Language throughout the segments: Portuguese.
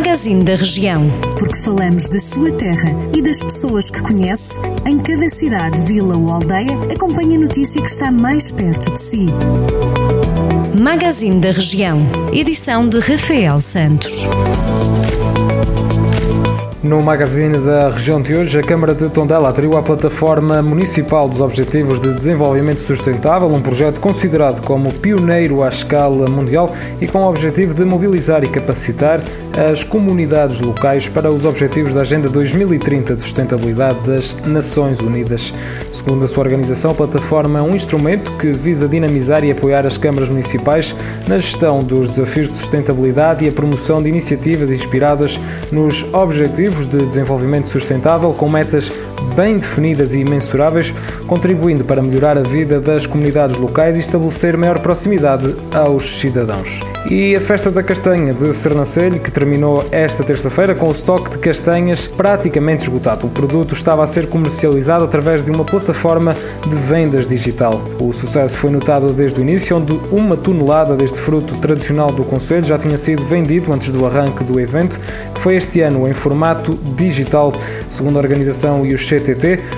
Magazine da Região. Porque falamos da sua terra e das pessoas que conhece, em cada cidade, vila ou aldeia, acompanhe a notícia que está mais perto de si. Magazine da Região. Edição de Rafael Santos. No magazine da região de hoje, a Câmara de Tondela atriu à Plataforma Municipal dos Objetivos de Desenvolvimento Sustentável, um projeto considerado como pioneiro à escala mundial e com o objetivo de mobilizar e capacitar as comunidades locais para os objetivos da Agenda 2030 de Sustentabilidade das Nações Unidas. Segundo a sua organização, a plataforma é um instrumento que visa dinamizar e apoiar as câmaras municipais na gestão dos desafios de sustentabilidade e a promoção de iniciativas inspiradas nos Objetivos de Desenvolvimento Sustentável com metas bem definidas e mensuráveis, contribuindo para melhorar a vida das comunidades locais e estabelecer maior proximidade aos cidadãos. E a Festa da Castanha de Sernancelho, que terminou esta terça-feira com o estoque de castanhas praticamente esgotado. O produto estava a ser comercializado através de uma plataforma de vendas digital. O sucesso foi notado desde o início, onde uma tonelada deste fruto tradicional do Conselho já tinha sido vendido antes do arranque do evento, que foi este ano em formato digital. Segundo a organização e os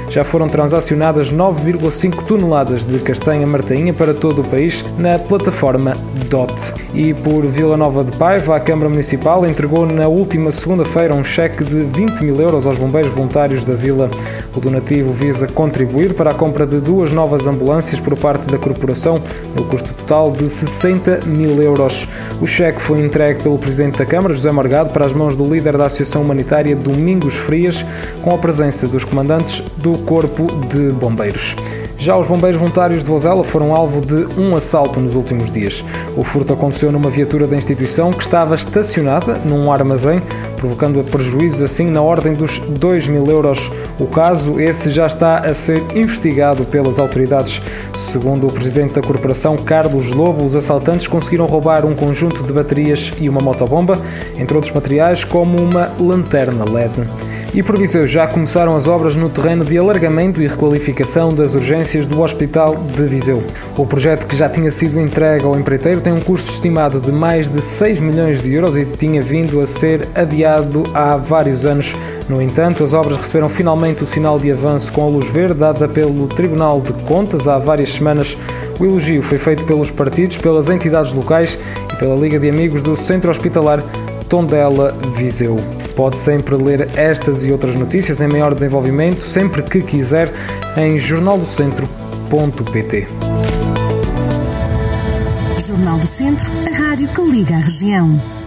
Já foram transacionadas 9,5 toneladas de castanha martainha para todo o país na plataforma DOT. E por Vila Nova de Paiva, a Câmara Municipal entregou na última segunda-feira um cheque de 20 mil euros aos bombeiros voluntários da vila. O donativo visa contribuir para a compra de duas novas ambulâncias por parte da corporação, no custo total de 60 mil euros. O cheque foi entregue pelo Presidente da Câmara, José Margado, para as mãos do líder da Associação Humanitária Domingos Frias, com a presença dos comandantes do Corpo de Bombeiros. Já os bombeiros voluntários de Vozela foram alvo de um assalto nos últimos dias. O furto aconteceu numa viatura da instituição que estava estacionada num armazém, provocando prejuízos assim na ordem dos 2 mil euros. O caso, esse já está a ser investigado pelas autoridades. Segundo o presidente da corporação, Carlos Lobo, os assaltantes conseguiram roubar um conjunto de baterias e uma motobomba, entre outros materiais como uma lanterna LED. E por Viseu já começaram as obras no terreno de alargamento e requalificação das urgências do Hospital de Viseu. O projeto, que já tinha sido entregue ao empreiteiro, tem um custo estimado de mais de 6 milhões de euros e tinha vindo a ser adiado há vários anos. No entanto, as obras receberam finalmente o sinal de avanço com a luz verde dada pelo Tribunal de Contas há várias semanas. O elogio foi feito pelos partidos, pelas entidades locais e pela Liga de Amigos do Centro Hospitalar Tondela Viseu. Pode sempre ler estas e outras notícias em maior desenvolvimento, sempre que quiser, em jornaldocentro.pt. Jornal do Centro, a rádio que liga a região.